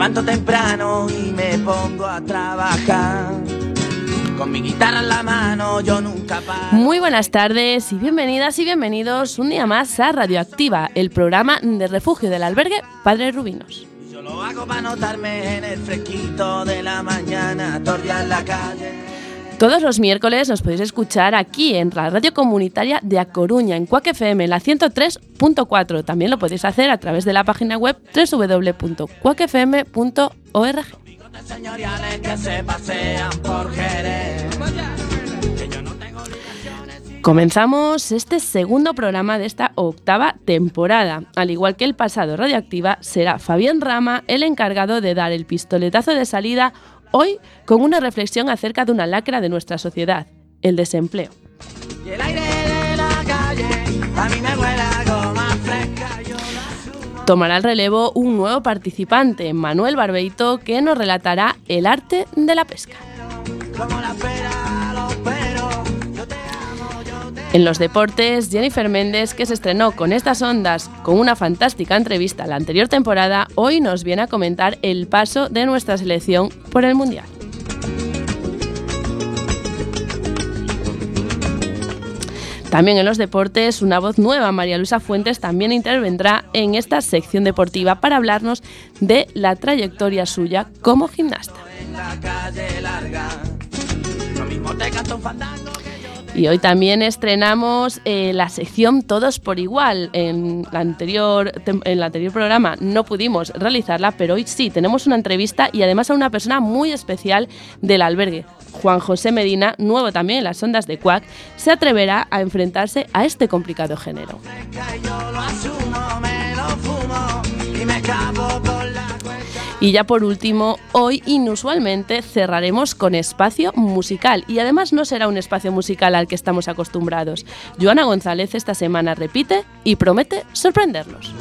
levanto temprano y me pongo a trabajar. Con mi guitarra en la mano, yo nunca paro. Muy buenas tardes y bienvenidas y bienvenidos un día más a Radioactiva, el programa de refugio del albergue Padre Rubinos. Yo lo hago para notarme en el fresquito de la mañana, torrear la calle. Todos los miércoles nos podéis escuchar aquí en la radio comunitaria de A Coruña, en Cuac FM, la 103.4. También lo podéis hacer a través de la página web www.cuacfm.org. Comenzamos este segundo programa de esta octava temporada. Al igual que el pasado Radioactiva, será Fabián Rama el encargado de dar el pistoletazo de salida hoy con una reflexión acerca de una lacra de nuestra sociedad, el desempleo. Tomará el relevo un nuevo participante, Manuel Barbeito, que nos relatará el arte de la pesca. En los deportes, Jennifer Méndez, que se estrenó con estas ondas con una fantástica entrevista la anterior temporada, hoy nos viene a comentar el paso de nuestra selección por el Mundial. También en los deportes, una voz nueva, María Luisa Fuentes, también intervendrá en esta sección deportiva para hablarnos de la trayectoria suya como gimnasta. Y hoy también estrenamos eh, la sección Todos por Igual. En, la anterior, en el anterior programa no pudimos realizarla, pero hoy sí, tenemos una entrevista y además a una persona muy especial del albergue. Juan José Medina, nuevo también en las ondas de Cuac, se atreverá a enfrentarse a este complicado género. Y ya por último, hoy inusualmente cerraremos con espacio musical. Y además no será un espacio musical al que estamos acostumbrados. Joana González esta semana repite y promete sorprendernos.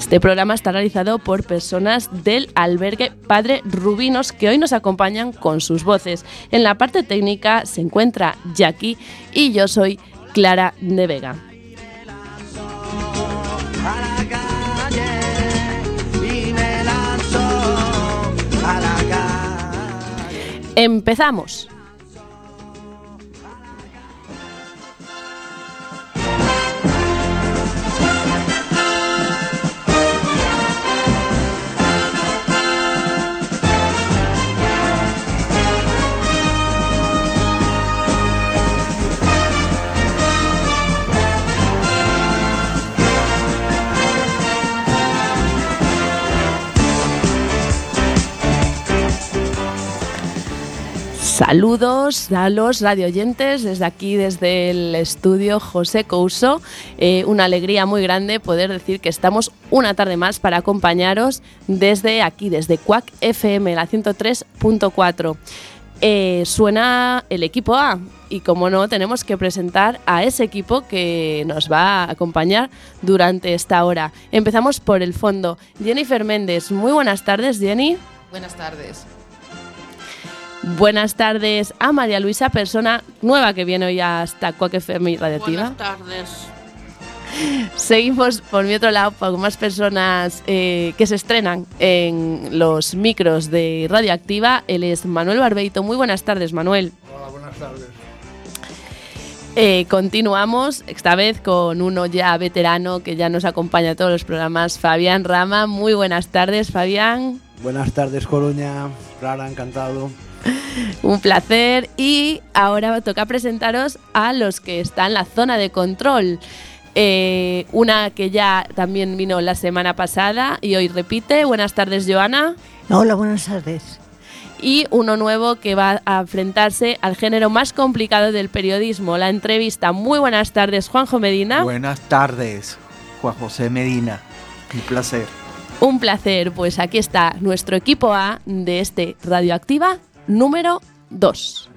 Este programa está realizado por personas del albergue Padre Rubinos que hoy nos acompañan con sus voces. En la parte técnica se encuentra Jackie y yo soy Clara de Vega. Empezamos. Saludos a los radioyentes desde aquí, desde el estudio José Couso. Eh, una alegría muy grande poder decir que estamos una tarde más para acompañaros desde aquí, desde Cuac FM, la 103.4. Eh, suena el equipo A y como no tenemos que presentar a ese equipo que nos va a acompañar durante esta hora. Empezamos por el fondo. Jennifer Méndez, muy buenas tardes Jenny. Buenas tardes. Buenas tardes a María Luisa, persona nueva que viene hoy hasta Cuac FM y Radioactiva. Buenas tardes. Seguimos por mi otro lado con más personas eh, que se estrenan en los micros de Radioactiva. Él es Manuel Barbeito. Muy buenas tardes, Manuel. Hola, buenas tardes. Eh, continuamos, esta vez con uno ya veterano que ya nos acompaña a todos los programas, Fabián Rama. Muy buenas tardes, Fabián. Buenas tardes, Coruña. Clara, encantado. Un placer. Y ahora toca presentaros a los que están en la zona de control. Eh, una que ya también vino la semana pasada y hoy repite. Buenas tardes, Joana. Hola, buenas tardes. Y uno nuevo que va a enfrentarse al género más complicado del periodismo, la entrevista. Muy buenas tardes, Juanjo Medina. Buenas tardes, Juan José Medina. Un placer. Un placer, pues aquí está nuestro equipo A de este Radioactiva número 2.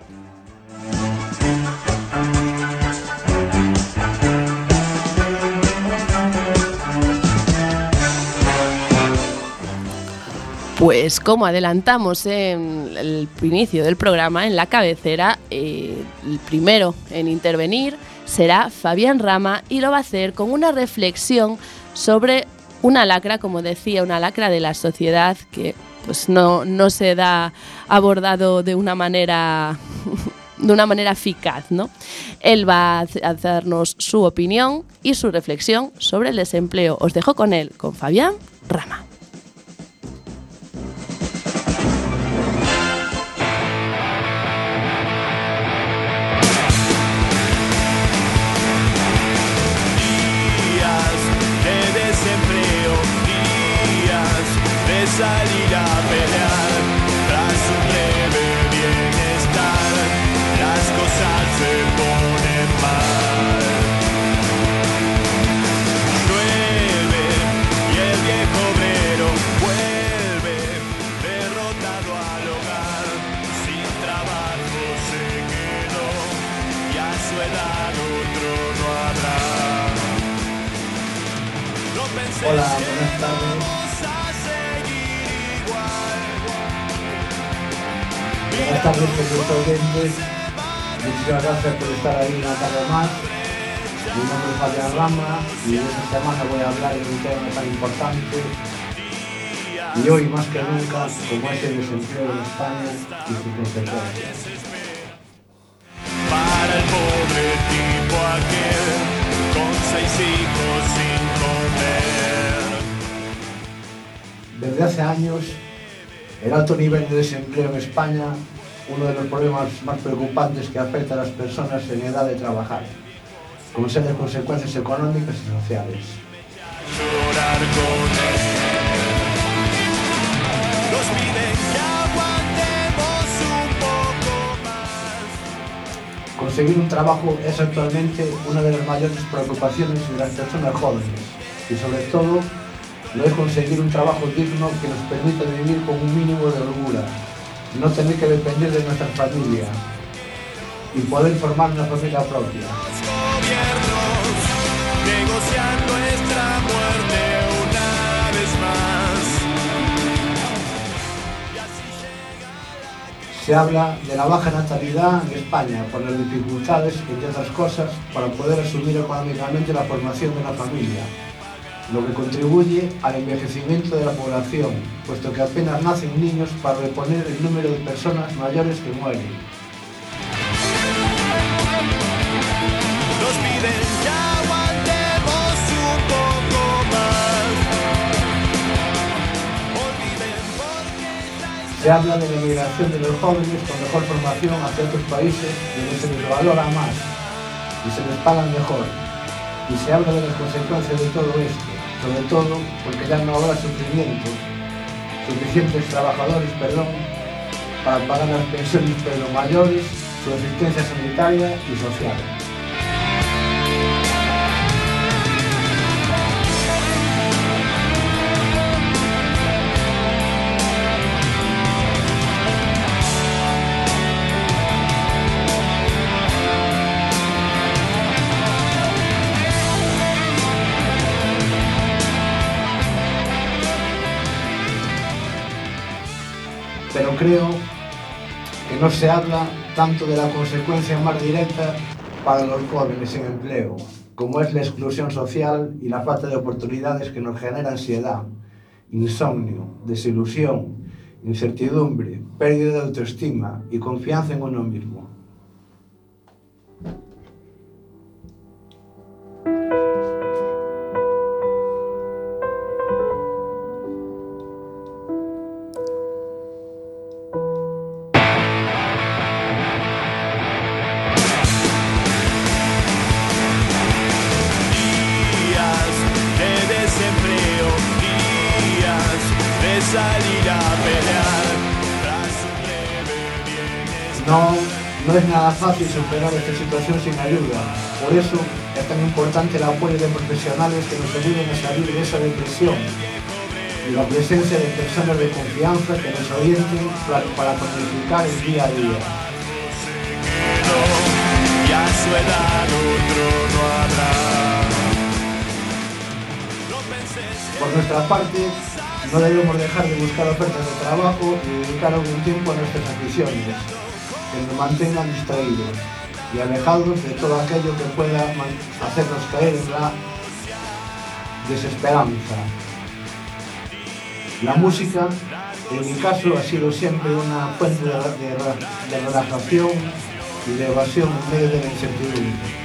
Pues como adelantamos en el inicio del programa, en la cabecera, eh, el primero en intervenir será Fabián Rama y lo va a hacer con una reflexión sobre una lacra, como decía, una lacra de la sociedad que pues no, no se da abordado de una manera de una manera eficaz, ¿no? Él va a hacernos su opinión y su reflexión sobre el desempleo. Os dejo con él, con Fabián Rama. De Rama y esta semana voy a hablar de un tema tan importante y hoy más que nunca como es el desempleo en España y sus consecuencias. Para el pobre tipo aquel con seis hijos sin comer. Desde hace años, el alto nivel de desempleo en España, uno de los problemas más preocupantes que afecta a las personas en edad de trabajar, con serias consecuencias económicas y sociales. Conseguir un trabajo es actualmente una de las mayores preocupaciones de las personas jóvenes y sobre todo no es conseguir un trabajo digno que nos permita vivir con un mínimo de holgura, no tener que depender de nuestra familia y poder formar una familia propia. Se habla de la baja natalidad en España por las dificultades, entre otras cosas, para poder asumir económicamente la formación de una familia, lo que contribuye al envejecimiento de la población, puesto que apenas nacen niños para reponer el número de personas mayores que mueren. Se habla de la migración de los jóvenes con mejor formación hacia otros países donde se les valora más y se les pagan mejor. Y se habla de las consecuencias de todo esto, sobre todo porque ya no habrá sufrimiento, suficientes trabajadores, perdón, para pagar las pensiones los mayores, su asistencia sanitaria y social. Creo que no se habla tanto de la consecuencia más directa para los jóvenes en empleo, como es la exclusión social y la falta de oportunidades que nos genera ansiedad, insomnio, desilusión, incertidumbre, pérdida de autoestima y confianza en uno mismo. salir a pelear. No, no es nada fácil superar esta situación sin ayuda. Por eso es tan importante el apoyo de profesionales que nos ayuden a salir de esa depresión y la presencia de personas de confianza que nos orienten para, para planificar el día a día. Por nuestra parte, no debemos dejar de buscar ofertas de trabajo y dedicar algún tiempo a nuestras aficiones, que nos mantengan distraídos y alejados de todo aquello que pueda hacernos caer en la desesperanza. La música, en mi caso, ha sido siempre una fuente de, relajación y de evasión en medio de la incertidumbre.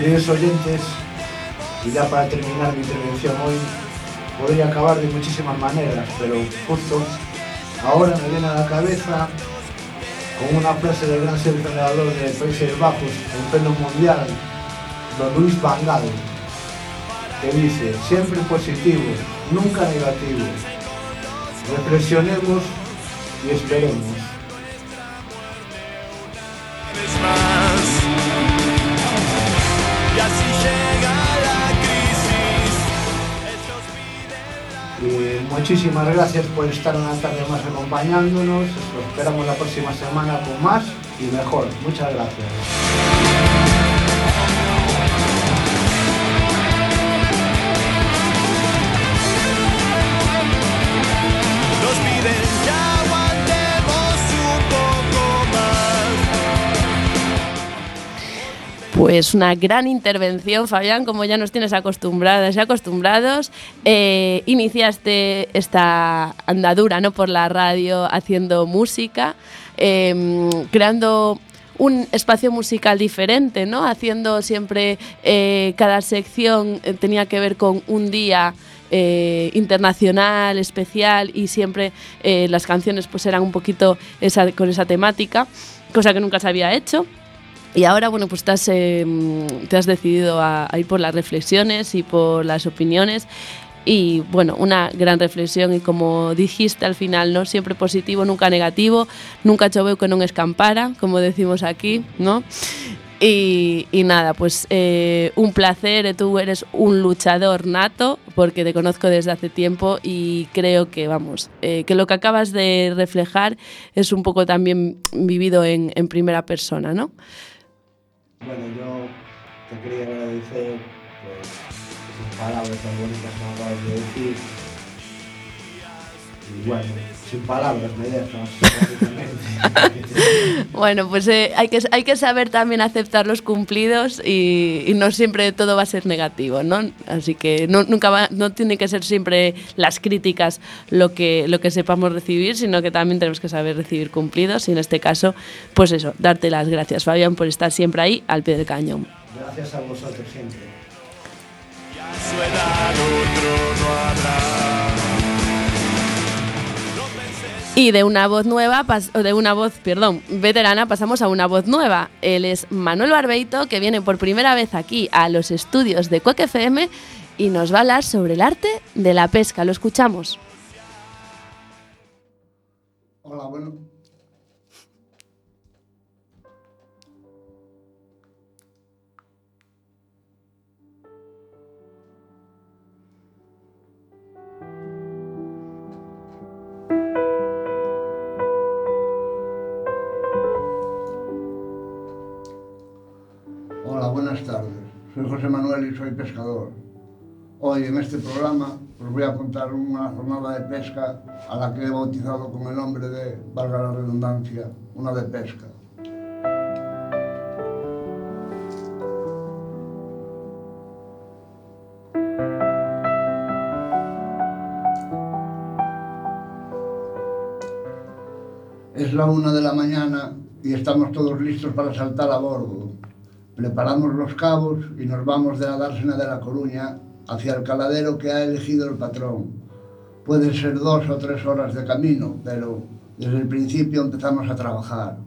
Queridos oyentes, y ya para terminar mi intervención hoy, podría acabar de muchísimas maneras, pero justo ahora me viene a la cabeza con una frase del gran seleccionador de Países Bajos en pleno mundial, don Luis Van Gaal, que dice, siempre positivo, nunca negativo. Reflexionemos y esperemos. Muchísimas gracias por estar una tarde más acompañándonos. Os esperamos la próxima semana con más y mejor. Muchas gracias. Pues una gran intervención, Fabián, como ya nos tienes acostumbradas y acostumbrados. Eh, iniciaste esta andadura ¿no? por la radio haciendo música, eh, creando un espacio musical diferente, ¿no? Haciendo siempre eh, cada sección eh, tenía que ver con un día internacional, especial y siempre eh, las canciones pues eran un poquito esa, con esa temática, cosa que nunca se había hecho. Y ahora, bueno, pues te has, eh, te has decidido a, a ir por las reflexiones y por las opiniones. Y bueno, una gran reflexión y como dijiste al final, ¿no? Siempre positivo, nunca negativo, nunca choveu que non escampara, como decimos aquí, ¿no? Y, y nada, pues eh, un placer, tú eres un luchador nato, porque te conozco desde hace tiempo y creo que, vamos, eh, que lo que acabas de reflejar es un poco también vivido en, en primera persona, ¿no? Bueno, yo te quería agradecer pues, esas palabras tan bonitas que me acabas de decir. Y bueno, sin palabras me dejas, prácticamente. Bueno, pues eh, hay, que, hay que saber también aceptar los cumplidos y, y no siempre todo va a ser negativo, ¿no? Así que no, nunca va, no tiene que ser siempre las críticas lo que, lo que sepamos recibir, sino que también tenemos que saber recibir cumplidos y en este caso, pues eso, darte las gracias, Fabián, por estar siempre ahí al pie del cañón. Gracias a vosotros siempre. Y a su edad otro no habrá. Y de una voz nueva, de una voz, perdón, veterana, pasamos a una voz nueva. Él es Manuel Barbeito, que viene por primera vez aquí a los estudios de Cuec FM y nos va a hablar sobre el arte de la pesca. Lo escuchamos. Hola, bueno. Soy José Manuel y soy pescador. Hoy en este programa os voy a contar una jornada de pesca a la que he bautizado con el nombre de, valga la redundancia, una de pesca. Es la una de la mañana y estamos todos listos para saltar a bordo. Preparamos los cabos y nos vamos de la dársena de La Coruña hacia el caladero que ha elegido el patrón. Pueden ser dos o tres horas de camino, pero desde el principio empezamos a trabajar.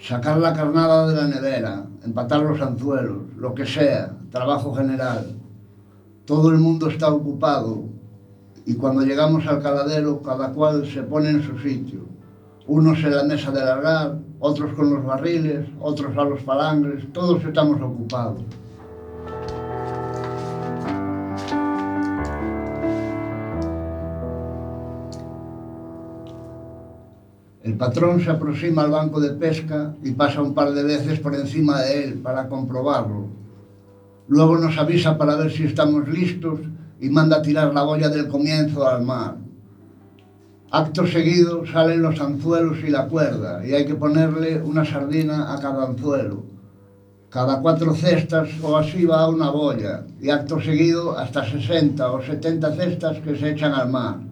Sacar la carnada de la nevera, empatar los anzuelos, lo que sea, trabajo general. Todo el mundo está ocupado y cuando llegamos al caladero cada cual se pone en su sitio. Unos en la mesa de largar, otros con los barriles, otros a los palangres, todos estamos ocupados. El patrón se aproxima al banco de pesca y pasa un par de veces por encima de él para comprobarlo. Luego nos avisa para ver si estamos listos y manda tirar la boya del comienzo al mar. Acto seguido salen los anzuelos y la cuerda y hay que ponerle una sardina a cada anzuelo. Cada cuatro cestas o así va una boya y acto seguido hasta 60 o 70 cestas que se echan al mar.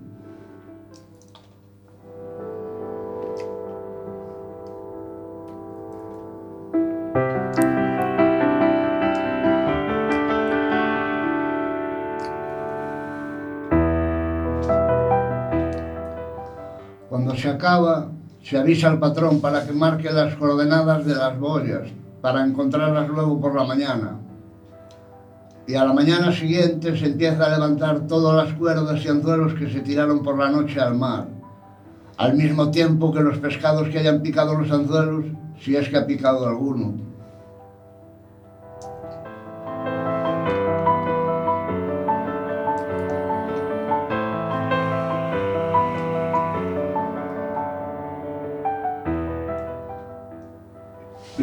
Acaba, se avisa al patrón para que marque las coordenadas de las boyas, para encontrarlas luego por la mañana. Y a la mañana siguiente se empieza a levantar todas las cuerdas y anzuelos que se tiraron por la noche al mar, al mismo tiempo que los pescados que hayan picado los anzuelos, si es que ha picado alguno.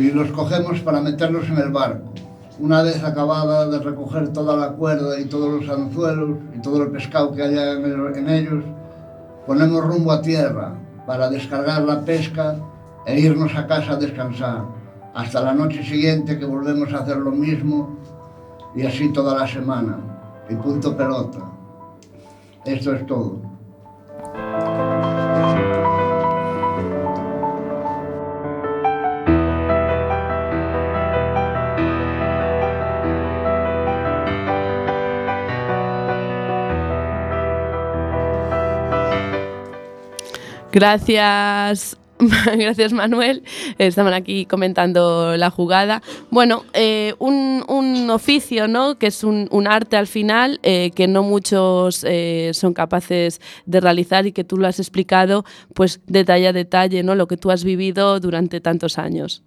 Y los cogemos para meterlos en el barco. Una vez acabada de recoger toda la cuerda y todos los anzuelos y todo el pescado que haya en, en ellos, ponemos rumbo a tierra para descargar la pesca e irnos a casa a descansar. Hasta la noche siguiente que volvemos a hacer lo mismo y así toda la semana. Y punto pelota. Esto es todo. Gracias. Gracias Manuel, estaban aquí comentando la jugada. Bueno, eh, un, un oficio, ¿no? Que es un, un arte al final eh, que no muchos eh, son capaces de realizar y que tú lo has explicado, pues detalle a detalle, ¿no? Lo que tú has vivido durante tantos años.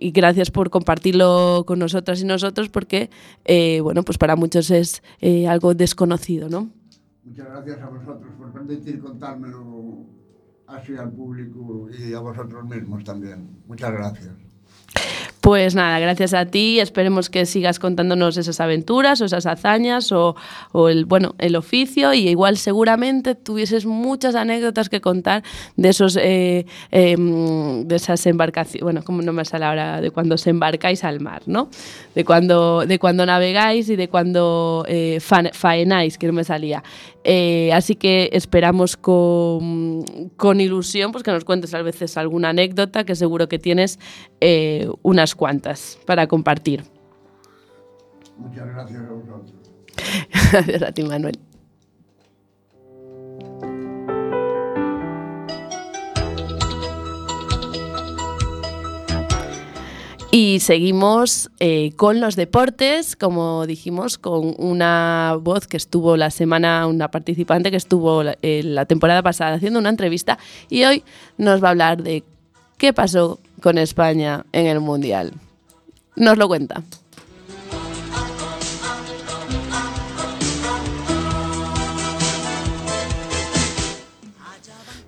Y gracias por compartirlo con nosotras y nosotros, porque eh, bueno, pues para muchos es eh, algo desconocido, ¿no? Muchas gracias a vosotros por permitir contármelo así al público y a vosotros mismos también. Muchas gracias. Pues nada, gracias a ti. Esperemos que sigas contándonos esas aventuras o esas hazañas o, el, bueno, el oficio y igual seguramente tuvieses muchas anécdotas que contar de esos eh, eh, de esas embarcaciones, bueno, como no me sale ahora, de cuando se embarcáis al mar, ¿no? De cuando, de cuando navegáis y de cuando eh, fa- faenáis, que no me salía. Eh, así que esperamos con, con ilusión pues que nos cuentes a veces alguna anécdota, que seguro que tienes eh, unas cuantas para compartir. Muchas gracias a vosotros. Gracias a ti, Manuel. Y seguimos eh, con los deportes, como dijimos, con una voz que estuvo la semana, una participante que estuvo la, eh, la temporada pasada haciendo una entrevista y hoy nos va a hablar de qué pasó con España en el Mundial. Nos lo cuenta.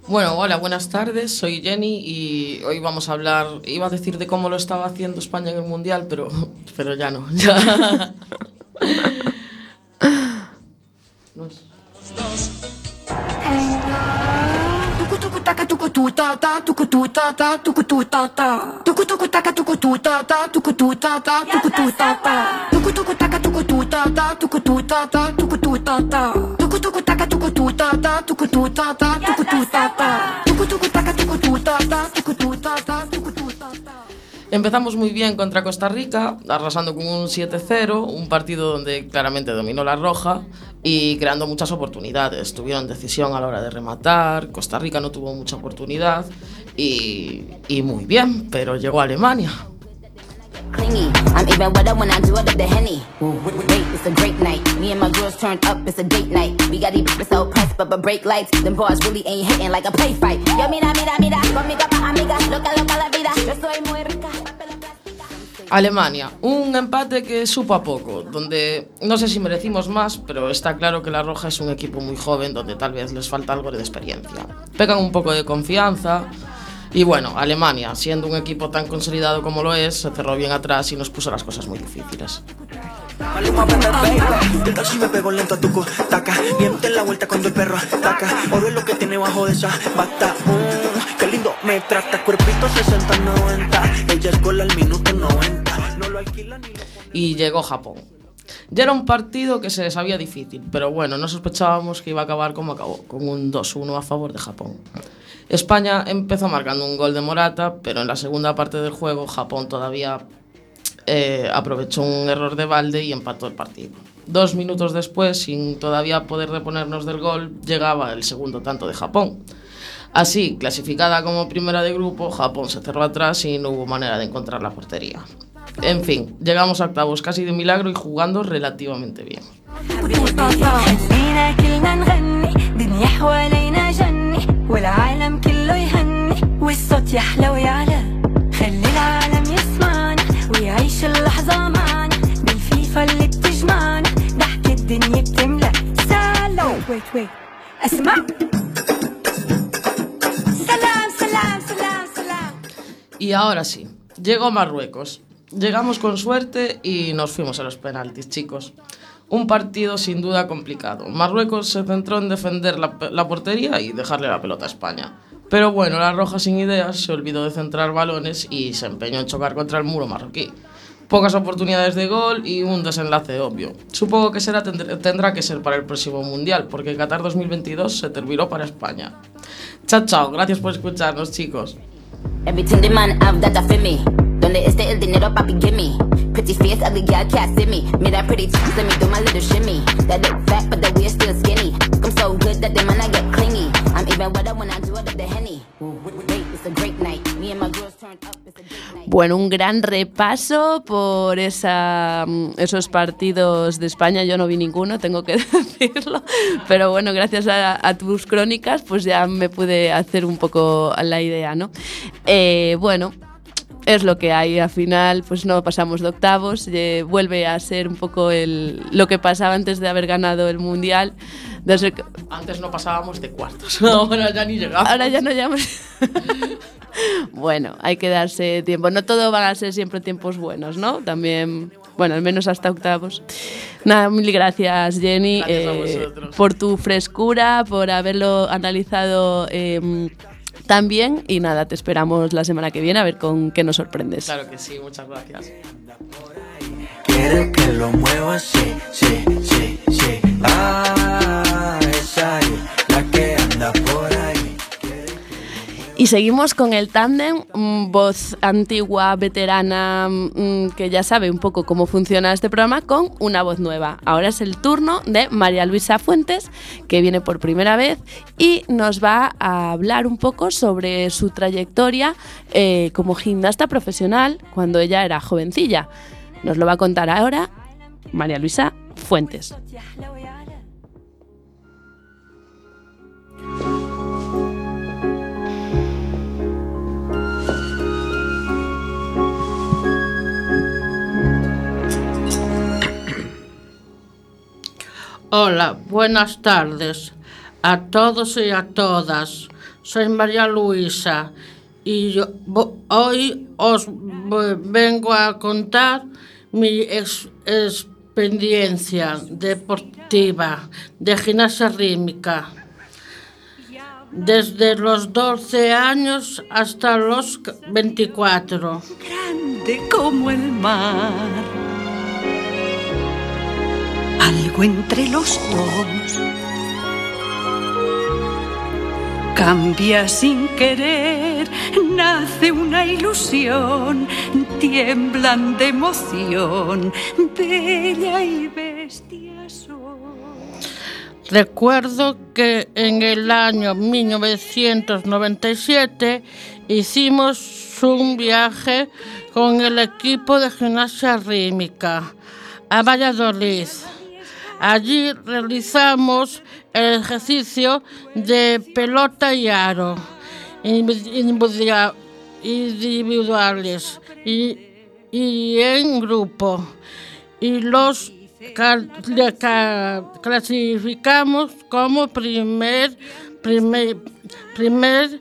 Bueno, hola, buenas tardes, soy Jenny y hoy vamos a hablar, iba a decir de cómo lo estaba haciendo España en el Mundial, pero, pero ya no. Ya. Tucu, tucu, taca, tucu, tu. tuku ta ta tuku tu ta ta tuku tu ta ta tuku tuku taka tuku tu ta ta tuku tu ta ta tuku tu ta ta tuku tuku taka tuku tu ta ta tuku tu ta ta tuku tu ta ta tuku tuku taka tuku tu ta ta tuku tu ta ta tuku tu ta ta tuku tuku taka tuku tu ta ta tuku tu ta ta tuku tu ta ta Empezamos muy bien contra Costa Rica, arrasando con un 7-0, un partido donde claramente dominó la roja y creando muchas oportunidades. Tuvieron decisión a la hora de rematar, Costa Rica no tuvo mucha oportunidad y, y muy bien, pero llegó a Alemania. Clingy. I'm even wetter when I do it the henny. We got these so pressed, but break lights. Them bars really ain't hitting like a play fight. Alemania, un empate que supo a poco, donde no sé si merecimos más, pero está claro que la Roja es un equipo muy joven donde tal vez les falta algo de experiencia. Pegan un poco de confianza y bueno, Alemania, siendo un equipo tan consolidado como lo es, se cerró bien atrás y nos puso las cosas muy difíciles. Mm, qué lindo me trata. Cuerpito 60-90. Ella es gol al minuto 90. No lo alquila ni lo y llegó Japón. Ya era un partido que se les sabía difícil, pero bueno, no sospechábamos que iba a acabar como acabó, con un 2-1 a favor de Japón. España empezó marcando un gol de Morata, pero en la segunda parte del juego Japón todavía eh, aprovechó un error de balde y empató el partido. Dos minutos después, sin todavía poder reponernos del gol, llegaba el segundo tanto de Japón. Así, clasificada como primera de grupo, Japón se cerró atrás y no hubo manera de encontrar la portería. En fin, llegamos a octavos casi de milagro y jugando relativamente bien. فينا كلنا نغني دنيا حوالينا جني والعالم كله يهني والصوت يحلى ويعلى خلي العالم يسمعنا ويعيش اللحظة معنا بالفيفا اللي بتجمعنا ضحك الدنيا بتملى سلام ويت ويت اسمع سلام سلام سلام سلام Y ahora sí, llegó Marruecos. Llegamos con suerte y nos fuimos a los penaltis, chicos. Un partido sin duda complicado. Marruecos se centró en defender la, portería y dejarle la pelota a España. Pero bueno, la Roja sin ideas se olvidó de centrar balones y se empeñó en chocar contra el muro marroquí. Pocas oportunidades de gol y un desenlace obvio. Supongo que será, tendr- tendrá que ser para el próximo Mundial, porque Qatar 2022 se terminó para España. Chao, chao. Gracias por escucharnos, chicos. Donde esté el dinero, papi, give me. Pretty me. Pretty tits, let me do my little shimmy. That look but still skinny. I'm so good that get clingy. I'm even when I do. Bueno, un gran repaso por mm, esos partidos de España. Yo no vi ninguno, tengo que decirlo. Pero bueno, gracias a, a tus crónicas, pues ya me pude hacer un poco la idea, ¿no? Eh, bueno, es lo que hay. Al final, pues no pasamos de octavos. eh, vuelve a ser un poco el, lo que pasaba antes de haber ganado el Mundial. Desde que- Antes no pasábamos de cuartos, ahora ya ni llegamos. Ahora ya no llamamos. bueno, hay que darse tiempo. No todo van a ser siempre tiempos buenos, ¿no? También, bueno, al menos hasta octavos. Nada, mil gracias, Jenny, Gracias eh, por tu frescura, por haberlo analizado eh, tan bien. Y nada, te esperamos la semana que viene a ver con qué nos sorprendes. Claro que sí, muchas gracias. Quiere que lo mueva así, sí, sí, sí. Ah, esa es la que anda por. Y seguimos con el tándem, voz antigua, veterana, mm, que ya sabe un poco cómo funciona este programa, con una voz nueva. Ahora es el turno de María Luisa Fuentes, que viene por primera vez y nos va a hablar un poco sobre su trayectoria eh, como gimnasta profesional cuando ella era jovencilla. Nos lo va a contar ahora María Luisa Fuentes. Hola, buenas tardes a todos y a todas. Soy María Luisa y hoy os vengo a contar mi ex- experiencia deportiva de gimnasia rítmica. desde los 12 años hasta los 24. grande como el mar. Algo entre los dos cambia sin querer, nace una ilusión, tiemblan de emoción, bella y bestia Recuerdo que en el año 1997 hicimos un viaje con el equipo de gimnasia rítmica a Valladolid. Allí realizamos el ejercicio de pelota y aro individual- individuales y, en grupo. Y los clasificamos como primer, primer, primer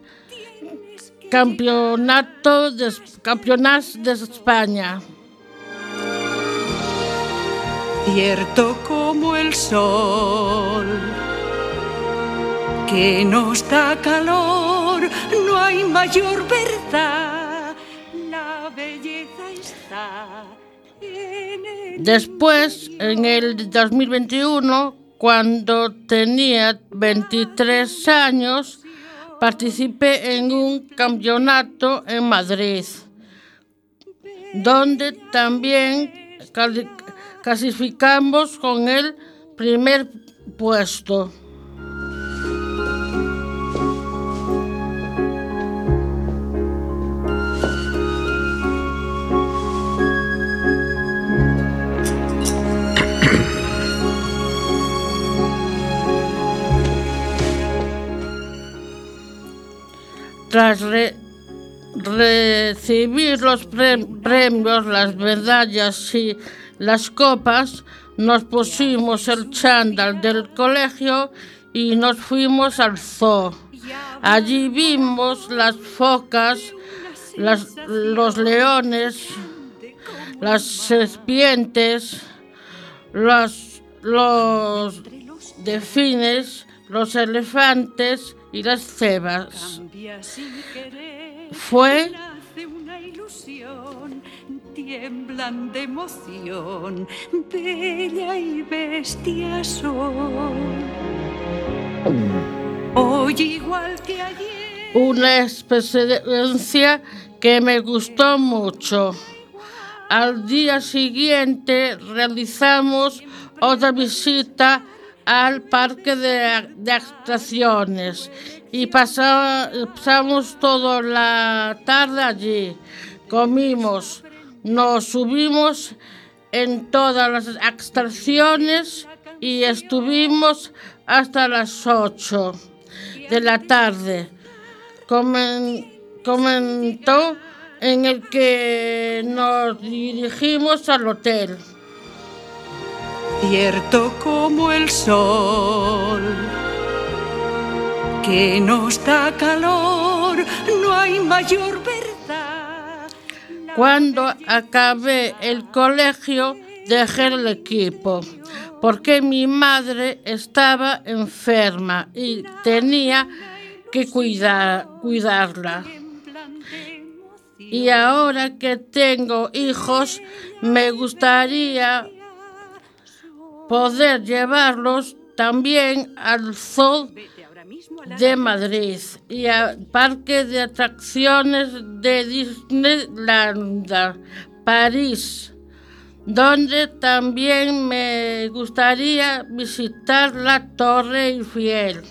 campeonato de, campeonato de España. Cierto como el sol, que nos da calor, no hay mayor verdad, la belleza está en el Después, en el 2021, cuando tenía 23 años, participé en un campeonato en Madrid, donde también clasificamos con el primer puesto. Tras re- recibir los pre- premios, las medallas y las copas, nos pusimos el chándal del colegio y nos fuimos al zoo. Allí vimos las focas, las- los leones, las serpientes, los, los delfines, los elefantes y las querer, Fue tiemblan de emoción, bella y bestia. Hoy igual que ayer. una experiencia que me gustó mucho. Al día siguiente realizamos otra visita al parque de, de y pasa- pasamos toda la tarde allí. Comimos, nos subimos en todas las atracciones y estuvimos hasta las 8 de la tarde. Comen- comentó en el que nos dirigimos al hotel. Cierto como el sol, que nos da calor, no hay mayor verdad. Cuando acabé el colegio dejé el equipo porque mi madre estaba enferma y tenía que cuidar, cuidarla. Y ahora que tengo hijos, me gustaría poder llevarlos también al zoo de Madrid y al parque de atracciones de Disneyland, París, donde también me gustaría visitar la Torre Eiffel.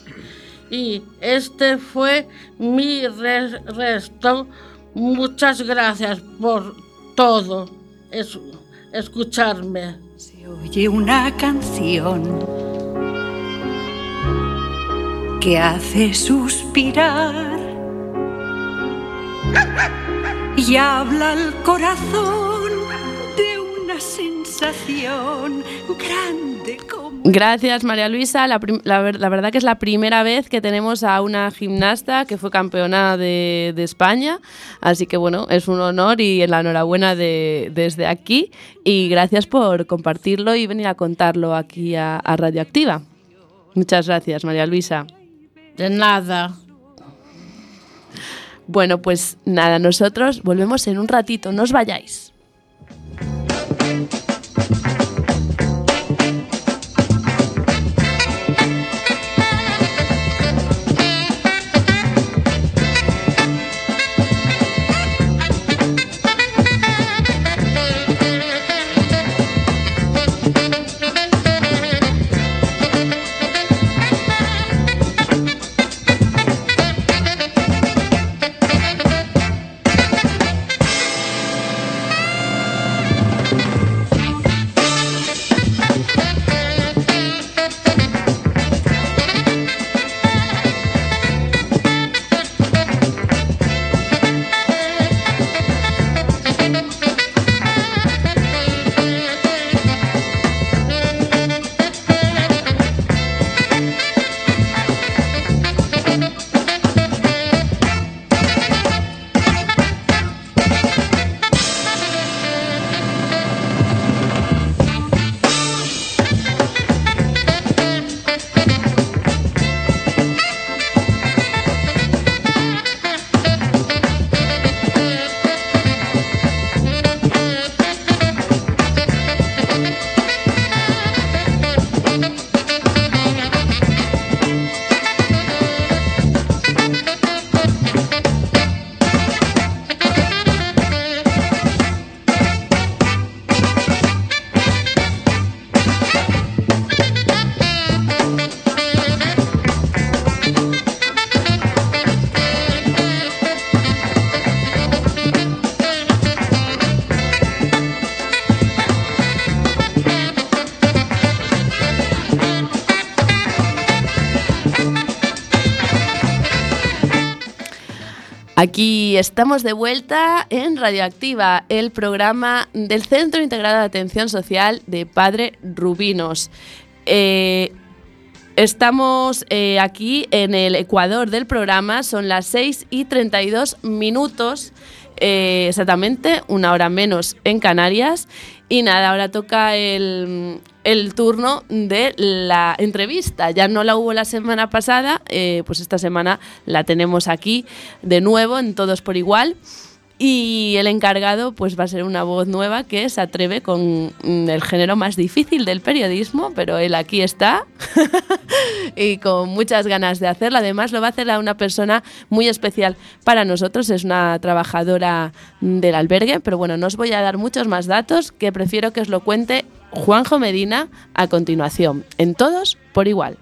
Y este fue mi re- resto. Muchas gracias por todo, es- escucharme. Oye una canción que hace suspirar y habla al corazón de una sensación grande como Gracias, María Luisa. La, la la verdad que es la primera vez que tenemos a una gimnasta que fue campeona de, de España. Así que bueno, es un honor y la enhorabuena de- desde aquí. Y gracias por compartirlo y venir a contarlo aquí a, a Radioactiva. Muchas gracias, María Luisa. De nada. Bueno, pues nada, nosotros volvemos en un ratito, no os vayáis. Estamos de vuelta en Radioactiva, el programa del Centro Integrado de Atención Social de Padre Rubinos. Eh, estamos eh, aquí en el Ecuador del programa, son las 6 y 32 minutos, eh, exactamente una hora menos en Canarias. Y nada, ahora toca el, el turno de la entrevista. Ya no la hubo la semana pasada, eh, pues esta semana la tenemos aquí de nuevo en Todos por Igual. Y el encargado pues va a ser una voz nueva que se atreve con mm, el género más difícil del periodismo, pero él aquí está y con muchas ganas de hacerlo. Además lo va a hacer a una persona muy especial para nosotros, es una trabajadora del albergue, pero bueno, no os voy a dar muchos más datos que prefiero que os lo cuente Juanjo Medina a continuación, en todos por igual.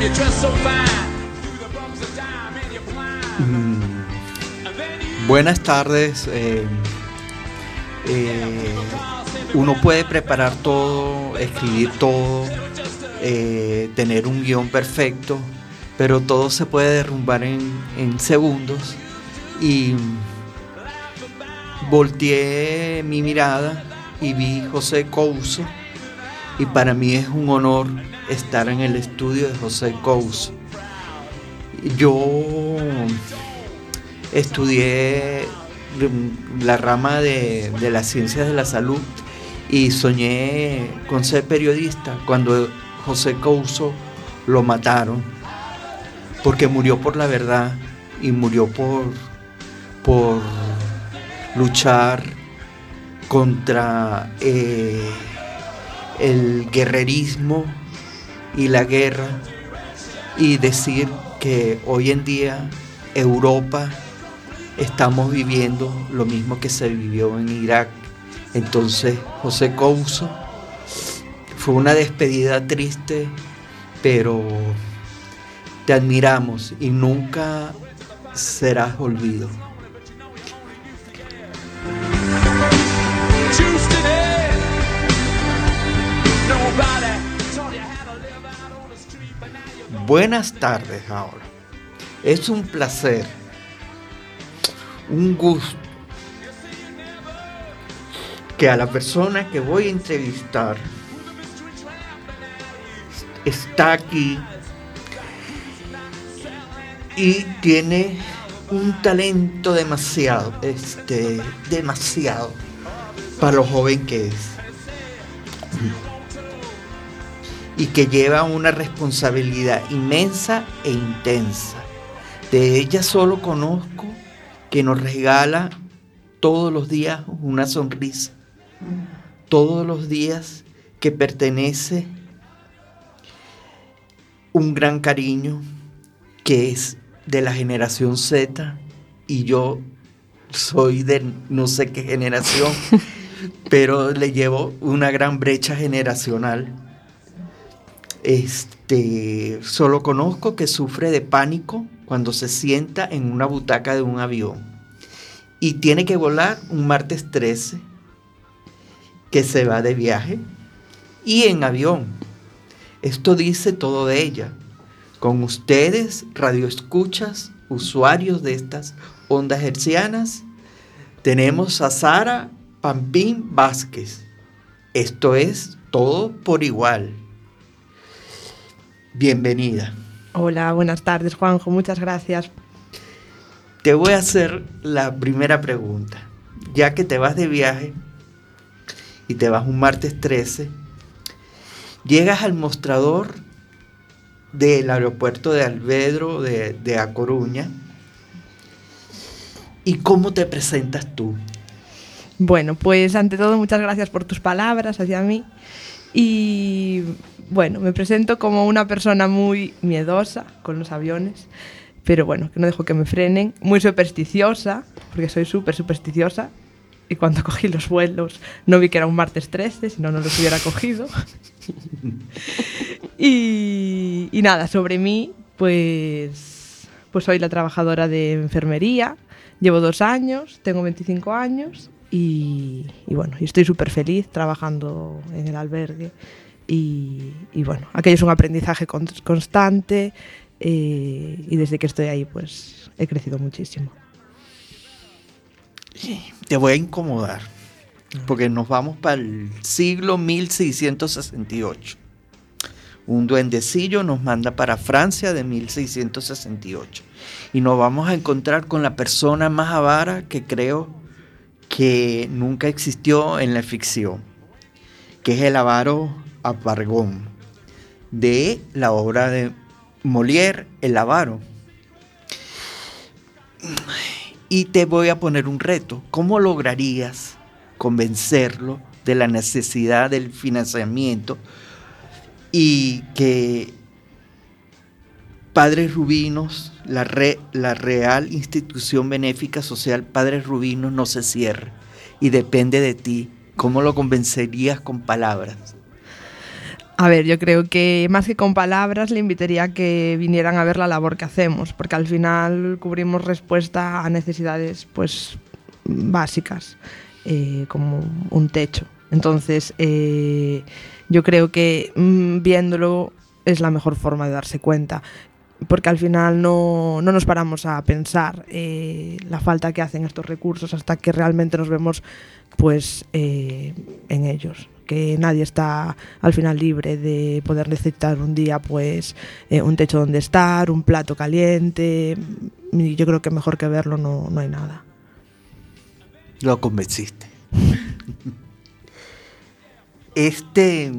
Blind. Buenas tardes. eh, eh, uno puede preparar todo, escribir todo, eh, tener un guion perfecto, pero todo se puede derrumbar en, en segundos. Y volteé mi mirada y vi José Couso. Y para mí es un honor estar en el estudio de José Couso. Yo estudié la rama de, de las ciencias de la salud y soñé con ser periodista cuando José Couso lo mataron porque murió por la verdad y murió por, por luchar contra eh, el guerrerismo y la guerra y decir que hoy en día Europa estamos viviendo lo mismo que se vivió en Irak. Entonces José Couso fue una despedida triste, pero te admiramos y nunca serás olvido. Buenas tardes ahora. Es un placer, un gusto que a la persona que voy a entrevistar está aquí y tiene un talento demasiado, este, demasiado para lo joven que es. Y que lleva una responsabilidad inmensa e intensa. De ella solo conozco que nos regala todos los días una sonrisa. Todos los días que pertenece un gran cariño que es de la generación Z y yo soy de no sé qué generación, pero le llevo una gran brecha generacional. Este, solo conozco que sufre de pánico cuando se sienta en una butaca de un avión y tiene que volar un martes 13 que se va de viaje y en avión. Esto dice todo de ella. Con ustedes, radioescuchas, usuarios de estas ondas hercianas, tenemos a Sara Pampín Vázquez. Esto es todo por igual. Bienvenida. Hola, buenas tardes, Juanjo. Muchas gracias. Te voy a hacer la primera pregunta. Ya que te vas de viaje y te vas un martes 13, llegas al mostrador del aeropuerto de Alvedro de, de A Coruña. ¿Y cómo te presentas tú? Bueno, pues ante todo muchas gracias por tus palabras hacia mí. Y bueno, me presento como una persona muy miedosa con los aviones, pero bueno, que no dejo que me frenen, muy supersticiosa, porque soy súper supersticiosa. Y cuando cogí los vuelos no vi que era un martes 13, si no, no los hubiera cogido. y, y nada, sobre mí, pues, pues soy la trabajadora de enfermería, llevo dos años, tengo 25 años y, y bueno, y estoy súper feliz trabajando en el albergue. Y, bueno, aquello es un aprendizaje con- constante eh, y desde que estoy ahí pues he crecido muchísimo. Te voy a incomodar, porque nos vamos para el siglo 1668. Un duendecillo nos manda para Francia de 1668. Y nos vamos a encontrar con la persona más avara que creo que nunca existió en la ficción, que es el avaro Apargón, de la obra de Molière, El avaro. Y te voy a poner un reto. ¿Cómo lograrías convencerlo de la necesidad del financiamiento y que Padres Rubinos, la, la real institución benéfica social Padres Rubinos no se cierre y depende de ti? ¿Cómo lo convencerías con palabras? A ver, yo creo que más que con palabras le invitaría a que vinieran a ver la labor que hacemos, porque al final cubrimos respuesta a necesidades pues básicas, eh, como un techo. Entonces, eh, yo creo que mm, viéndolo es la mejor forma de darse cuenta, porque al final no, no nos paramos a pensar eh, la falta que hacen estos recursos hasta que realmente nos vemos pues eh, en ellos que nadie está al final libre de poder necesitar un día pues eh, un techo donde estar, un plato caliente y yo creo que mejor que verlo no, no hay nada. Lo convenciste. Este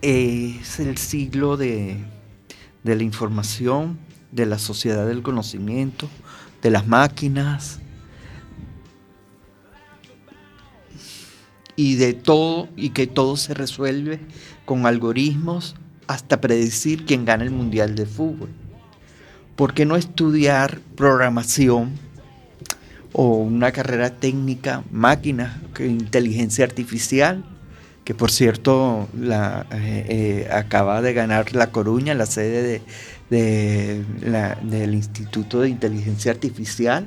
es el siglo de, de la información, de la sociedad del conocimiento, de las máquinas y de todo, y que todo se resuelve con algoritmos hasta predecir quién gana el Mundial de Fútbol. ¿Por qué no estudiar programación o una carrera técnica, máquinas, inteligencia artificial? Que por cierto la, eh, eh, acaba de ganar La Coruña, la sede de, del Instituto de Inteligencia Artificial,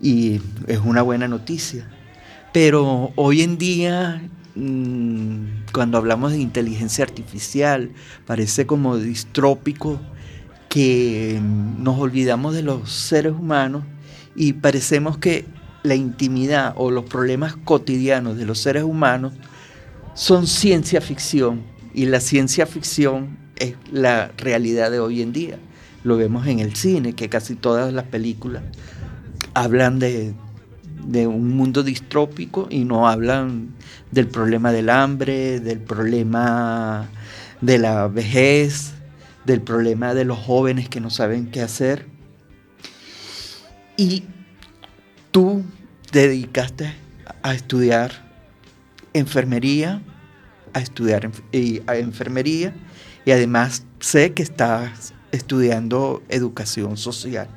y es una buena noticia. Pero hoy en día, mm, cuando hablamos de inteligencia artificial, parece como distrópico que mm, nos olvidamos de los seres humanos y parecemos que la intimidad o los problemas cotidianos de los seres humanos son ciencia ficción y la ciencia ficción es la realidad de hoy en día. lo vemos en el cine, que casi todas las películas hablan de, de un mundo distrópico y no hablan del problema del hambre, del problema de la vejez, del problema de los jóvenes que no saben qué hacer. Y tú te dedicaste a estudiar enfermería, a estudiar enfermería y además sé que estás estudiando educación social.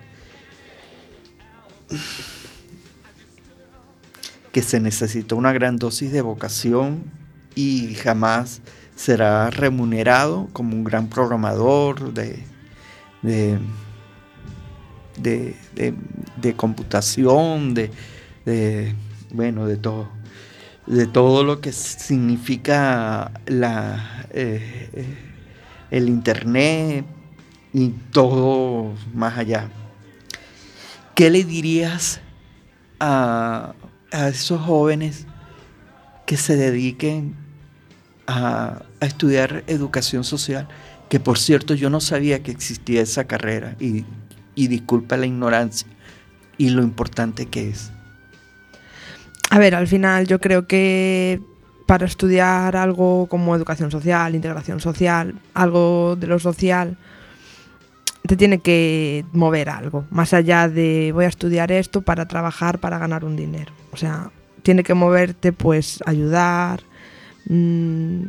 Que se necesita una gran dosis de vocación y jamás será remunerado como un gran programador de, de, de, computación, de, de, bueno, de todo, de todo lo que significa la, eh, eh, el internet y todo más allá. ¿Qué le dirías a, a esos jóvenes que se dediquen a, estudiar educación social? Que por cierto yo no sabía que existía esa carrera y, y disculpa la ignorancia y lo importante que es. A ver, al final yo creo que para estudiar algo como educación social, integración social, algo de lo social, te tiene que mover algo, más allá de voy a estudiar esto para trabajar, para ganar un dinero. O sea, tiene que moverte, pues, ayudar. mm,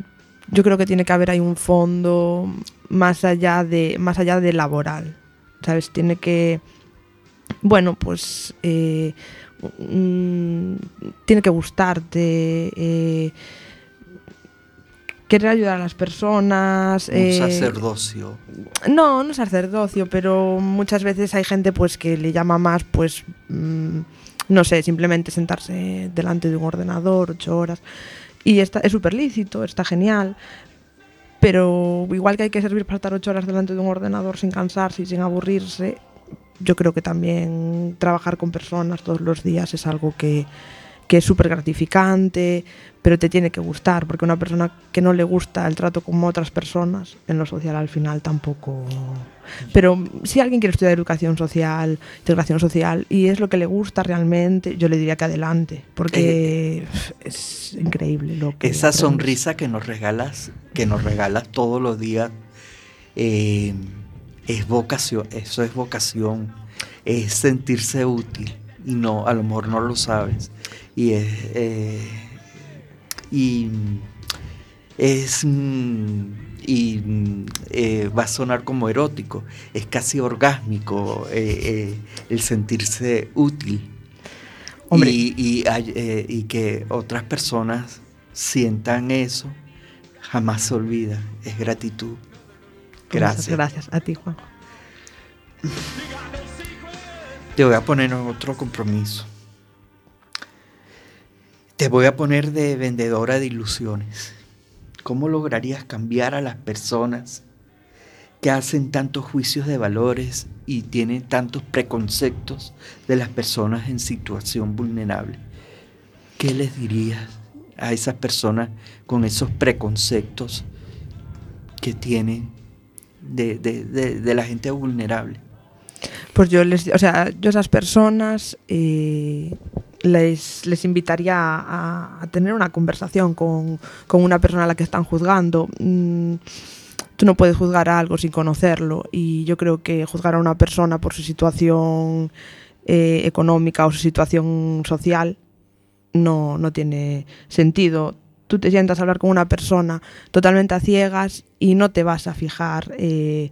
yo creo que tiene que haber ahí un fondo más allá de, más allá de laboral. ¿Sabes? Tiene que. Bueno, pues. eh, tiene que gustarte. eh, querer ayudar a las personas. Un eh, sacerdocio. no, no sacerdocio, pero muchas veces hay gente pues que le llama más, pues, mm, no sé, simplemente sentarse delante de un ordenador ocho horas. Y está, es súper lícito, está genial. Pero igual que hay que servir para estar ocho horas delante de un ordenador sin cansarse y sin aburrirse, yo creo que también trabajar con personas todos los días es algo que, que es súper gratificante, pero te tiene que gustar, porque una persona que no le gusta el trato con otras personas, en lo social al final tampoco... Pero si alguien quiere estudiar educación social, integración social, y es lo que le gusta realmente, yo le diría que adelante, porque es increíble lo que... Esa aprendes. sonrisa que nos regalas, que nos regalas todos los días, eh, es vocación, eso es vocación, es sentirse útil y no, a lo mejor no lo sabes. Y es, eh, y es mm, y mm, eh, va a sonar como erótico, es casi orgásmico eh, eh, el sentirse útil. Hombre. Y, y hay- eh, y que otras personas sientan eso, jamás se olvida, es gratitud. Muchas Gracias. gracias a ti, Juan. Te voy a poner en otro compromiso. Te voy a poner de vendedora de ilusiones. ¿Cómo lograrías cambiar a las personas que hacen tantos juicios de valores y tienen tantos preconceptos de las personas en situación vulnerable? ¿Qué les dirías a esas personas con esos preconceptos que tienen de, de- de- de la gente vulnerable? Pues yo les, o sea, yo a esas personas eh, les, les invitaría a, tener una conversación con, con una persona a la que están juzgando. Mm, tú no puedes juzgar a algo sin conocerlo y yo creo que juzgar a una persona por su situación eh, económica o su situación social no, no tiene sentido. Tú te sientas a hablar con una persona totalmente a ciegas y no te vas a fijar eh,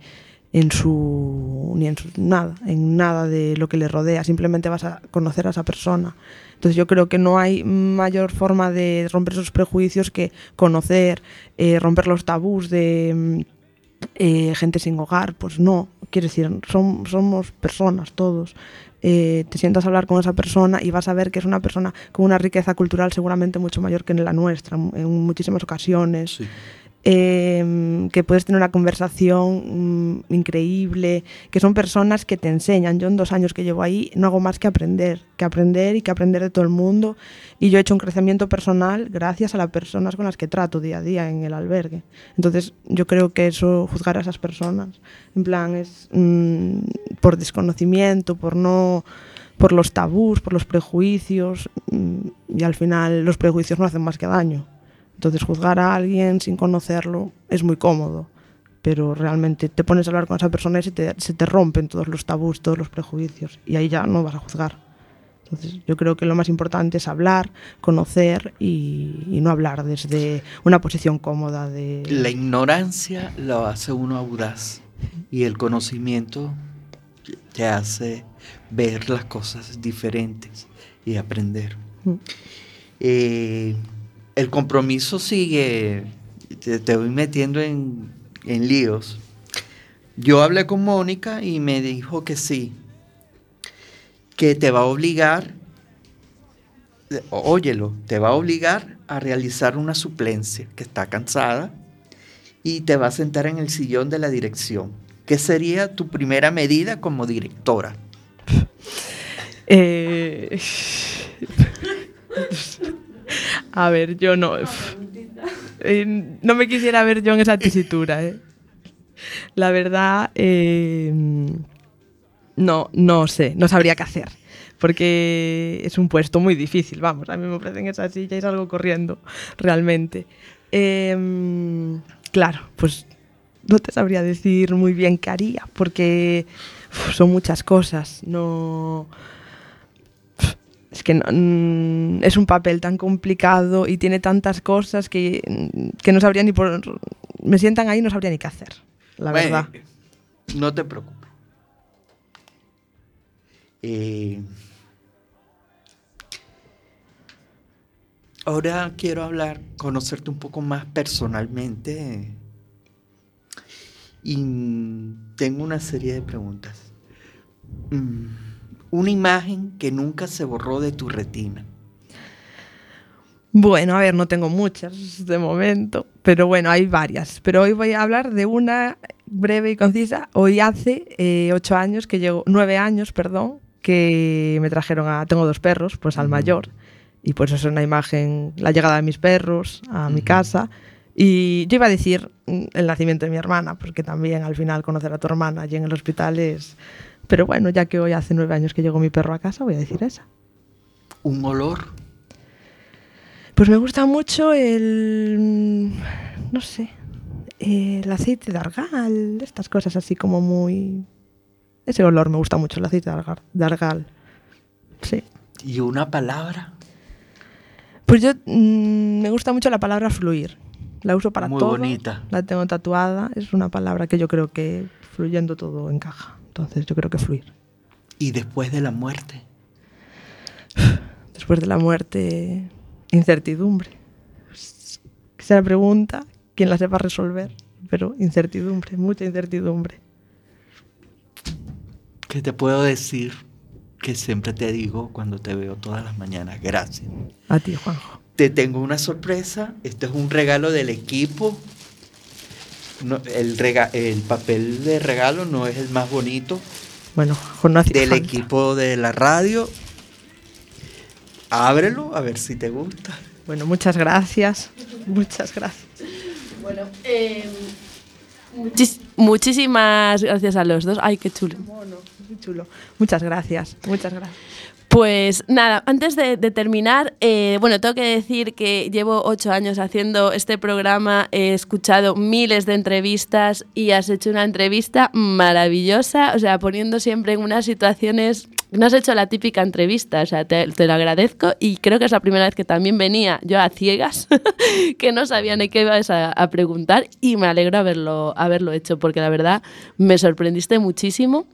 en su ni en su nada, en nada de lo que le rodea, simplemente vas a conocer a esa persona. Entonces yo creo que no hay mayor forma de romper esos prejuicios que conocer, eh, romper los tabús de mm, eh, gente sin hogar, pues no, quiero decir, son- somos personas todos. Eh, te sientas a hablar con esa persona y vas a ver que es una persona con una riqueza cultural seguramente mucho mayor que la nuestra en muchísimas ocasiones. Eh, que puedes tener una conversación mm, increíble, que son personas que te enseñan. Yo en dos años que llevo ahí no hago más que aprender, que aprender y que aprender de todo el mundo. Y yo he hecho un crecimiento personal gracias a las personas con las que trato día a día en el albergue. Entonces yo creo que eso, juzgar a esas personas, en plan, es mm, por desconocimiento, por no por los tabús, por los prejuicios, mm, y al final los prejuicios no hacen más que daño. Entonces juzgar a alguien sin conocerlo es muy cómodo, pero realmente te pones a hablar con esa persona y se te, se te rompen todos los tabús, todos los prejuicios, y ahí ya no vas a juzgar. Entonces yo creo que lo más importante es hablar, conocer y, y no hablar desde una posición cómoda de... La ignorancia lo hace uno audaz y el conocimiento te hace ver las cosas diferentes y aprender. Mm. Eh, el compromiso sigue, te, voy metiendo en, en líos. Yo hablé con Mónica y me dijo que sí, que te va a obligar, óyelo, te va a obligar a realizar una suplencia, que está cansada, y te va a sentar en el sillón de la dirección. ¿Qué sería tu primera medida como directora? Eh, a ver, yo no. Eh, no me quisiera ver yo en esa tesitura, ¿eh? La verdad, eh, no, no sé, no sabría qué hacer. Porque es un puesto muy difícil, vamos. A mí me ofrecen esa silla y salgo corriendo, realmente. Em, claro, pues no te sabría decir muy bien qué haría, porque uf, son muchas cosas. No. Es que no- mm, es un papel tan complicado y tiene tantas cosas que, mm, que no sabría ni por. Me sientan ahí y no sabría ni qué hacer, la Bueno, verdad. No te preocupes. Eh, ahora quiero hablar, conocerte un poco más personalmente. Y tengo una serie de preguntas. Mm, Una imagen que nunca se borró de tu retina. Bueno, a ver, no tengo muchas de momento, pero bueno, hay varias. Pero hoy voy a hablar de una breve y concisa. Hoy hace eh, ocho años que llego, nueve años, perdón, que me trajeron a, tengo dos perros, pues al mayor. Y pues eso es una imagen, la llegada de mis perros a mi casa. Y yo iba a decir mm, el nacimiento de mi hermana, porque también al final conocer a tu hermana allí en el hospital es... Pero bueno, ya que hoy hace nueve años que llegó mi perro a casa, voy a decir esa. Un olor. Pues me gusta mucho el. mm, No sé. El aceite de argal, estas cosas así como muy. Ese olor me gusta mucho, el aceite de argal. De argal. Sí. Y una palabra. Pues yo mm, me gusta mucho la palabra fluir. La uso para Muy todo. bonita. La tengo tatuada. Es una palabra que yo creo que fluyendo todo encaja. Entonces yo creo que fluir. Y después de la muerte. Después de la muerte, incertidumbre. Esa pregunta, quien la sepa resolver, pero incertidumbre, mucha incertidumbre. ¿Qué te puedo decir? Que siempre te digo cuando te veo todas las mañanas. Gracias. A ti, Juanjo. Te tengo una sorpresa. Este es un regalo del equipo. No, el, rega- el papel de regalo no es el más bonito Bueno, del equipo de la radio. Ábrelo a ver si te gusta. Bueno, muchas gracias. Muchas gracias. Bueno, muchis- muchísimas gracias a los dos. Ay, qué chulo. Muy chulo. Muchas gracias. Muchas gracias. Pues nada, antes de, terminar, eh, bueno, tengo que decir que llevo ocho años haciendo este programa, he escuchado miles de entrevistas y has hecho una entrevista maravillosa, o sea, poniendo siempre en unas situaciones, no has hecho la típica entrevista, o sea, te, lo agradezco y creo que es la primera vez que también venía yo a ciegas, que no sabía ni qué ibas a, a preguntar y me alegro haberlo, haberlo hecho porque la verdad me sorprendiste muchísimo.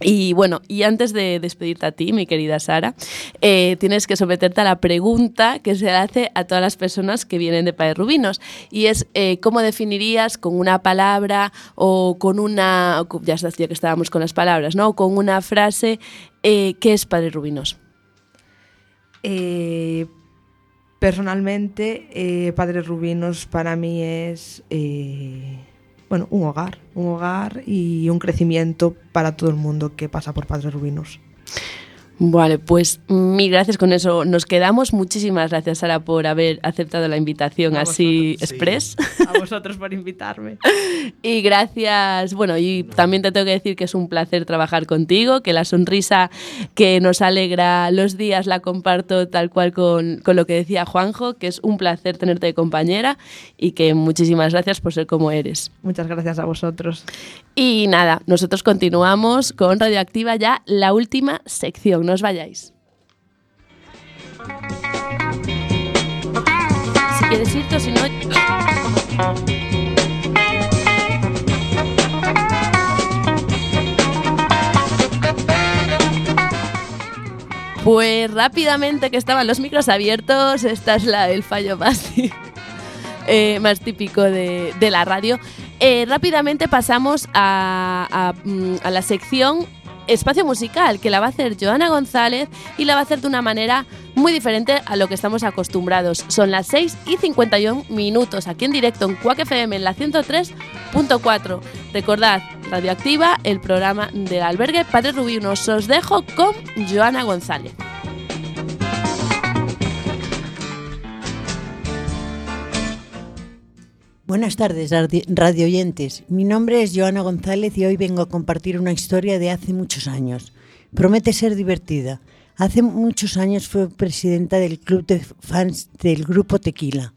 Y bueno, y antes de despedirte a ti, mi querida Sara, eh, tienes que someterte a la pregunta que se hace a todas las personas que vienen de Padre Rubinos. Y es, eh, ¿cómo definirías con una palabra o con una, ya ya que estábamos con las palabras, ¿no? Con una frase, eh, ¿qué es Padre Rubinos? Personalmente, Padres Rubinos para mí es bueno, un hogar, un hogar y un crecimiento para todo el mundo que pasa por Padres Rubinos. Vale, pues mil gracias con eso. Nos quedamos. Muchísimas gracias, Sara, por haber aceptado la invitación A así vosotros. express. A vosotros por invitarme. Y gracias, bueno, y también te tengo que decir que es un placer trabajar contigo, que la sonrisa que nos alegra los días la comparto tal cual con, con lo que decía Juanjo, que es un placer tenerte de compañera y que muchísimas gracias por ser como eres. Muchas gracias a vosotros. Y nada, nosotros continuamos con Radioactiva ya la última sección, no os vayáis. Si quieres irte o si no... Pues rápidamente que estaban los micros abiertos, esta es la, el fallo más, eh, más típico de, la radio. Eh, rápidamente pasamos mm, a la sección Espacio Musical, que la va a hacer Joana González y la va a hacer de una manera muy diferente a lo que estamos acostumbrados. Son las 6 y 51 minutos aquí en directo en Quack FM en la 103.4. Recordad, Radioactiva, el programa del albergue Padre Rubinos. Os dejo con Joana González. Buenas tardes, radi- radio oyentes. Mi nombre es Joana González y hoy vengo a compartir una historia de hace muchos años. Promete ser divertida. Hace muchos años fue presidenta del club de fans del grupo Tequila.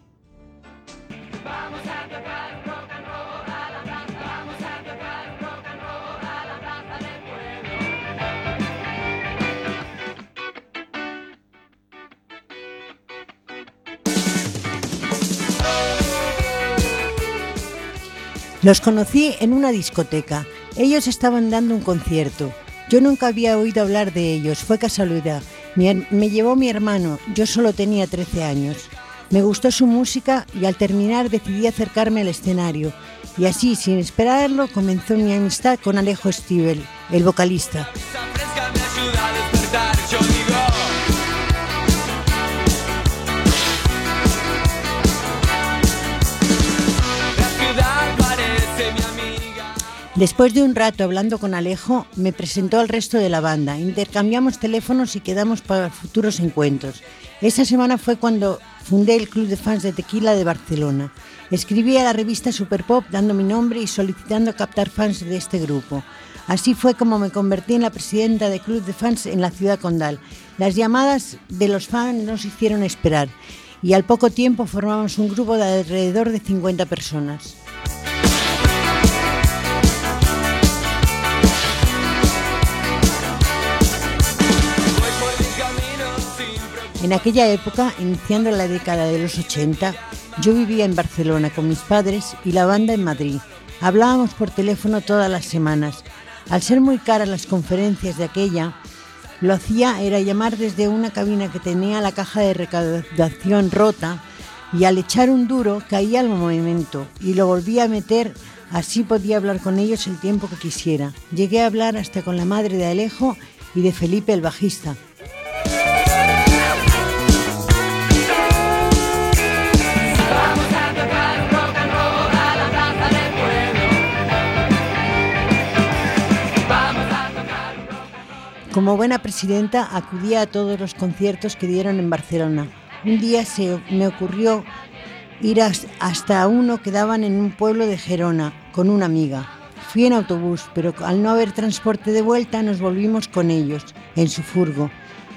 Los conocí en una discoteca. Ellos estaban dando un concierto. Yo nunca había oído hablar de ellos, fue casualidad. Me llevó mi hermano, yo solo tenía 13 años. Me gustó su música y al terminar decidí acercarme al escenario. Y así, sin esperarlo, comenzó mi amistad con Alejo Stivel, el vocalista. Después de un rato hablando con Alejo, me presentó al resto de la banda. Intercambiamos teléfonos y quedamos para futuros encuentros. Esa semana fue cuando fundé el Club de Fans de Tequila de Barcelona. Escribí a la revista Superpop dando mi nombre y solicitando captar fans de este grupo. Así fue como me convertí en la presidenta del Club de Fans en la ciudad condal. Las llamadas de los fans nos hicieron esperar y al poco tiempo formamos un grupo de alrededor de 50 personas. En aquella época, iniciando la década de los 80, yo vivía en Barcelona con mis padres y la banda en Madrid. Hablábamos por teléfono todas las semanas. Al ser muy caras las conferencias de aquella, lo hacía era llamar desde una cabina que tenía la caja de recaudación rota y al echar un duro caía al momento y lo volvía a meter, así podía hablar con ellos el tiempo que quisiera. Llegué a hablar hasta con la madre de Alejo y de Felipe el bajista. Como buena presidenta acudía a todos los conciertos que dieron en Barcelona. Un día se me ocurrió ir as- hasta uno que daban en un pueblo de Gerona con una amiga. Fui en autobús, pero al no haber transporte de vuelta nos volvimos con ellos, en su furgo.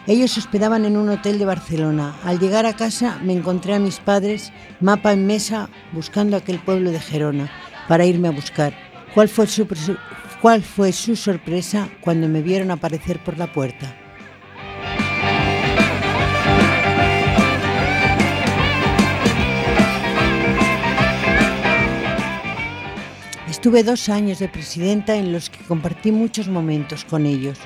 Ellos hospedaban en un hotel de Barcelona. Al llegar a casa me encontré a mis padres, mapa en mesa, buscando aquel pueblo de Gerona, para irme a buscar. ¿Cuál fue su, cuál fue su sorpresa cuando me vieron aparecer por la puerta? Estuve dos años de presidenta en los que compartí muchos momentos con ellos.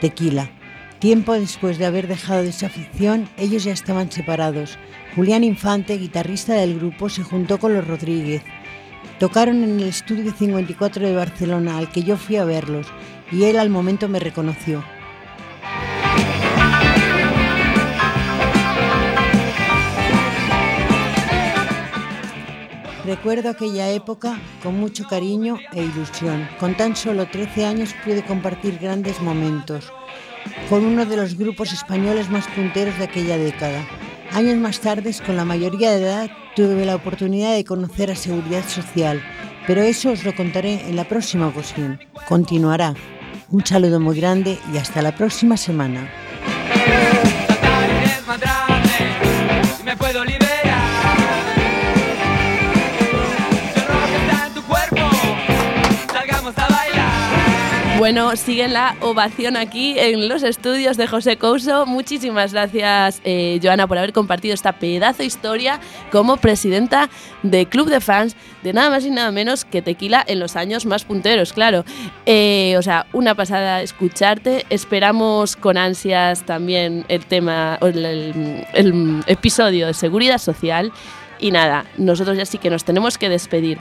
Tequila. Tiempo después de haber dejado esa afición, ellos ya estaban separados. Julián Infante, guitarrista del grupo, se juntó con los Rodríguez. Tocaron en el estudio 54 de Barcelona, al que yo fui a verlos, y él al momento me reconoció. Recuerdo aquella época con mucho cariño e ilusión. Con tan solo 13 años pude compartir grandes momentos con uno de los grupos españoles más punteros de aquella década. Años más tarde, con la mayoría de edad, tuve la oportunidad de conocer a Seguridad Social, pero eso os lo contaré en la próxima ocasión. Continuará. Un saludo muy grande y hasta la próxima semana. Bueno, sigue la ovación aquí en los estudios de José Couso. Muchísimas gracias, eh, Joana, por haber compartido esta pedazo de historia como presidenta de Club de Fans de nada más y nada menos que Tequila en los años más punteros, claro. Eh, o sea, una pasada escucharte. Esperamos con ansias también el tema, el- el episodio de seguridad social. Y nada, nosotros ya sí que nos tenemos que despedir.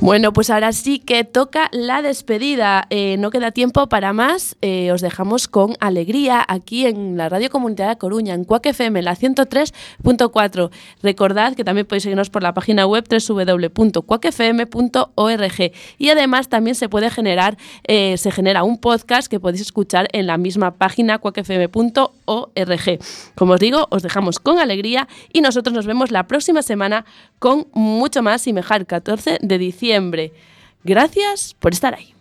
Bueno, pues ahora sí que toca la despedida. Eh, no queda tiempo para más. Eh, os dejamos con alegría aquí en la Radio Comunitaria de Coruña, en Cuac FM, la 103.4. Recordad que también podéis seguirnos por la página web www.cuacfm.org. Y además también se puede generar, eh, se genera un podcast que podéis escuchar en la misma página cuacfm.org. Como os digo, os dejamos con alegría y nosotros nos vemos la próxima semana con mucho más y mejor 14 de diciembre. Gracias por estar ahí.